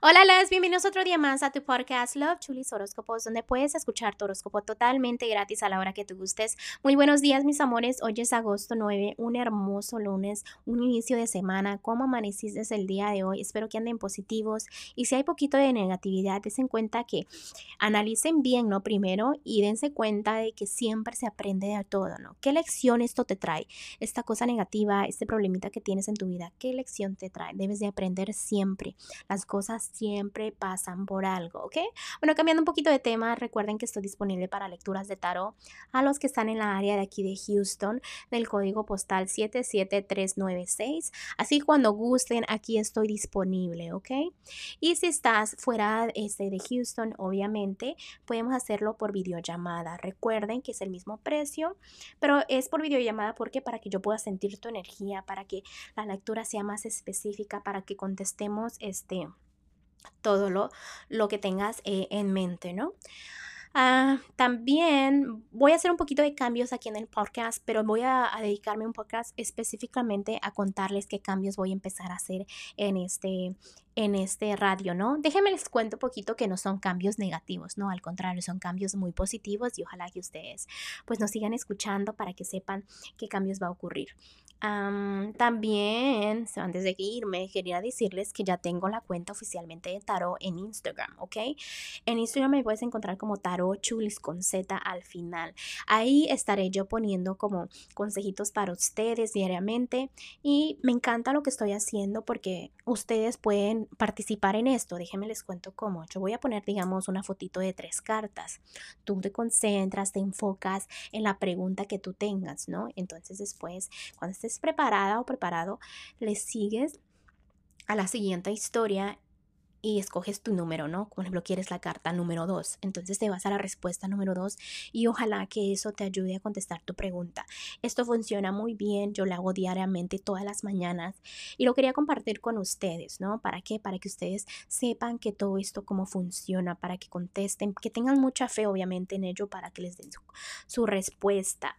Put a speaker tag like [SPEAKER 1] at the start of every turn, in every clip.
[SPEAKER 1] Hola, las bienvenidos otro día más a tu podcast Love Chulis Horóscopos, donde puedes escuchar tu horóscopo totalmente gratis a la hora que te gustes. Muy buenos días, mis amores. Hoy es agosto 9, un hermoso lunes, un inicio de semana. ¿Cómo amaneciste el día de hoy? Espero que anden positivos. Y si hay poquito de negatividad, dense cuenta que analicen bien, ¿no? Primero y dense cuenta de que siempre se aprende de todo, ¿no? ¿Qué lección esto te trae? Esta cosa negativa, este problemita que tienes en tu vida, ¿qué lección te trae? Debes de aprender siempre. Las cosas siempre pasan por algo, ¿ok? Bueno, cambiando un poquito de tema, recuerden que estoy disponible para lecturas de tarot a los que están en la área de aquí de Houston, del código postal 77396. Así cuando gusten, aquí estoy disponible, ¿ok? Y si estás fuera este, de Houston, obviamente, podemos hacerlo por videollamada. Recuerden que es el mismo precio, pero es por videollamada porque para que yo pueda sentir tu energía, para que la lectura sea más específica, para que contestemos este todo lo, lo que tengas eh, en mente, ¿no? Ah, también voy a hacer un poquito de cambios aquí en el podcast, pero voy a, a, dedicarme un podcast específicamente a contarles qué cambios voy a empezar a hacer en este, en este radio, ¿no? Déjenme les cuento un poquito que no son cambios negativos, ¿no? Al contrario, son cambios muy positivos y ojalá que ustedes pues nos sigan escuchando para que sepan qué cambios va a ocurrir. también, antes de irme, quería decirles que ya tengo la cuenta oficialmente de Tarot en Instagram, ¿ok? En Instagram me puedes encontrar como Tarot Chulis con Z al final. Ahí estaré yo poniendo como consejitos para ustedes diariamente y me encanta lo que estoy haciendo porque ustedes pueden participar en esto, déjenme les cuento cómo. Yo voy a poner, digamos, una fotito de tres cartas. Tú te concentras, te enfocas en la pregunta que tú tengas, ¿no? Entonces después, cuando estés preparada o preparado, le sigues a la siguiente historia y escoges tu número, ¿no? Por ejemplo, quieres la carta número 2. Entonces te vas a la respuesta número 2 y ojalá que eso te ayude a contestar tu pregunta. Esto funciona muy bien, yo lo hago diariamente todas las mañanas y lo quería compartir con ustedes, ¿no? ¿Para qué? Para que ustedes sepan que todo esto cómo funciona, para que contesten, que tengan mucha fe obviamente en ello para que les den su, su respuesta.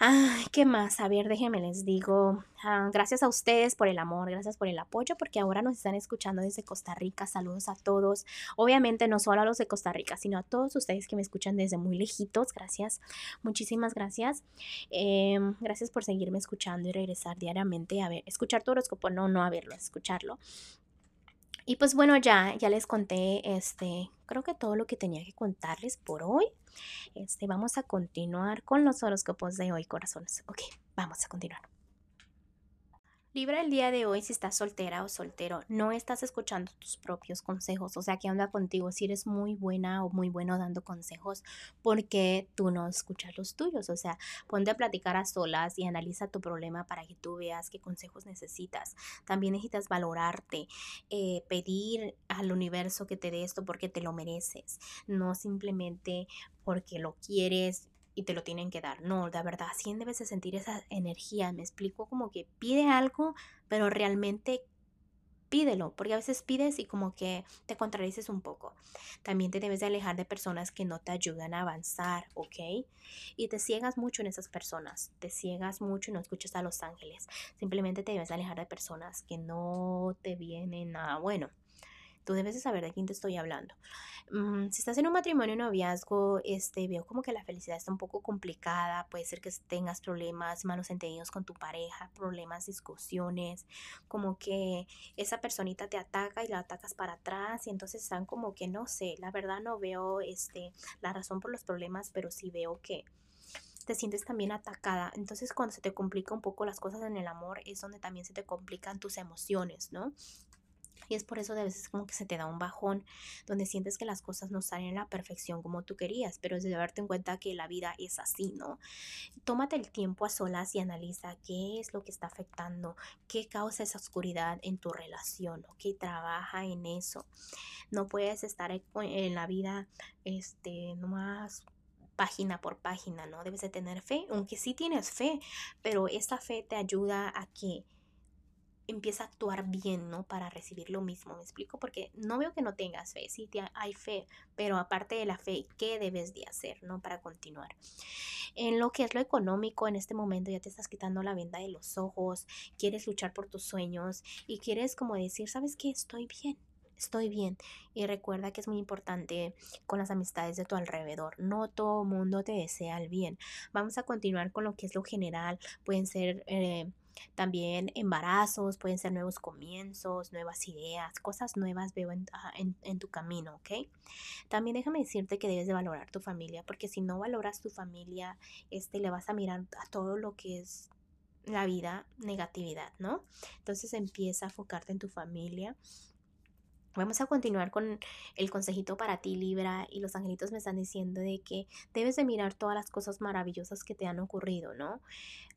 [SPEAKER 1] Ay, ¿qué más? A ver, déjenme les digo. Ah, gracias a ustedes por el amor, gracias por el apoyo, porque ahora nos están escuchando desde Costa Rica. Saludos a todos. Obviamente no solo a los de Costa Rica, sino a todos ustedes que me escuchan desde muy lejitos. Gracias. Muchísimas gracias. Em, gracias por seguirme escuchando y regresar diariamente a ver, escuchar tu horóscopo, no, no a verlo, escucharlo. Y pues bueno, ya, ya les conté, este, creo que todo lo que tenía que contarles por hoy. Este, vamos a continuar con los horóscopos de hoy, corazones. Ok, vamos a continuar. Libra el día de hoy si estás soltera o soltero, no estás escuchando tus propios consejos, o sea, ¿qué onda contigo? Si eres muy buena o muy bueno dando consejos, ¿por qué tú no escuchas los tuyos? O sea, ponte a platicar a solas y analiza tu problema para que tú veas qué consejos necesitas. También necesitas valorarte, eh, pedir al universo que te dé esto porque te lo mereces, no simplemente porque lo quieres y te lo tienen que dar. No, de verdad, sí debes de sentir esa energía. Me explico como que pide algo, pero realmente pídelo, porque a veces pides y como que te contradices un poco. También te debes de alejar de personas que no te ayudan a avanzar, ¿ok? Y te ciegas mucho en esas personas, te ciegas mucho y no escuchas a los ángeles. Simplemente te debes de alejar de personas que no te vienen a, bueno, tú debes de saber de quién te estoy hablando. Mm, si estás en un matrimonio noviazgo, este, veo como que la felicidad está un poco complicada, puede ser que tengas problemas, malos entendidos con tu pareja, problemas, discusiones, como que esa personita te ataca y la atacas para atrás y entonces están como que no sé, la verdad no veo este, la razón por los problemas, pero sí veo que te sientes también atacada. Entonces cuando se te complica un poco las cosas en el amor es donde también se te complican tus emociones, ¿no? Y es por eso de veces como que se te da un bajón, donde sientes que las cosas no salen a la perfección como tú querías, pero es de darte en cuenta que la vida es así, ¿no? Tómate el tiempo a solas y analiza qué es lo que está afectando, qué causa esa oscuridad en tu relación, ¿ok? Trabaja en eso. No puedes estar en la vida, este, nomás página por página, ¿no? Debes de tener fe, aunque sí tienes fe, pero esta fe te ayuda a que empieza a actuar bien, ¿no? Para recibir lo mismo, ¿me explico? Porque no veo que no tengas fe, sí hay fe, pero aparte de la fe, ¿qué debes de hacer, ¿no? Para continuar. En lo que es lo económico, en este momento ya te estás quitando la venda de los ojos, quieres luchar por tus sueños y quieres como decir, ¿sabes qué? Estoy bien, estoy bien. Y recuerda que es muy importante con las amistades de tu alrededor. No todo mundo te desea el bien. Vamos a continuar con lo que es lo general. Pueden ser... Eh, también embarazos, pueden ser nuevos comienzos, nuevas ideas, cosas nuevas veo en, en, tu camino, ¿ok? También déjame decirte que debes de valorar tu familia, porque si no valoras tu familia, este, le vas a mirar a todo lo que es la vida negatividad, ¿no? Entonces empieza a enfocarte en tu familia. Vamos a continuar con el consejito para ti, Libra, y los angelitos me están diciendo de que debes de mirar todas las cosas maravillosas que te han ocurrido, ¿no?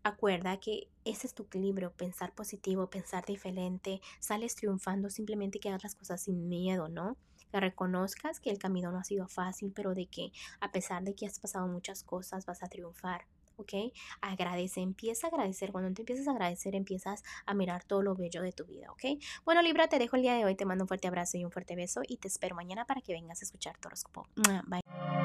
[SPEAKER 1] Acuerda que ese es tu equilibrio, pensar positivo, pensar diferente, sales triunfando simplemente que hagas las cosas sin miedo, ¿no? Que reconozcas que el camino no ha sido fácil, pero de que a pesar de que has pasado muchas cosas, vas a triunfar. ¿Ok? Agradece, empieza a agradecer. Cuando te empiezas a agradecer, empiezas a mirar todo lo bello de tu vida, ¿ok? Bueno, Libra, te dejo el día de hoy, te mando un fuerte abrazo y un fuerte beso y te espero mañana para que vengas a escuchar tu horóscopo. Bye.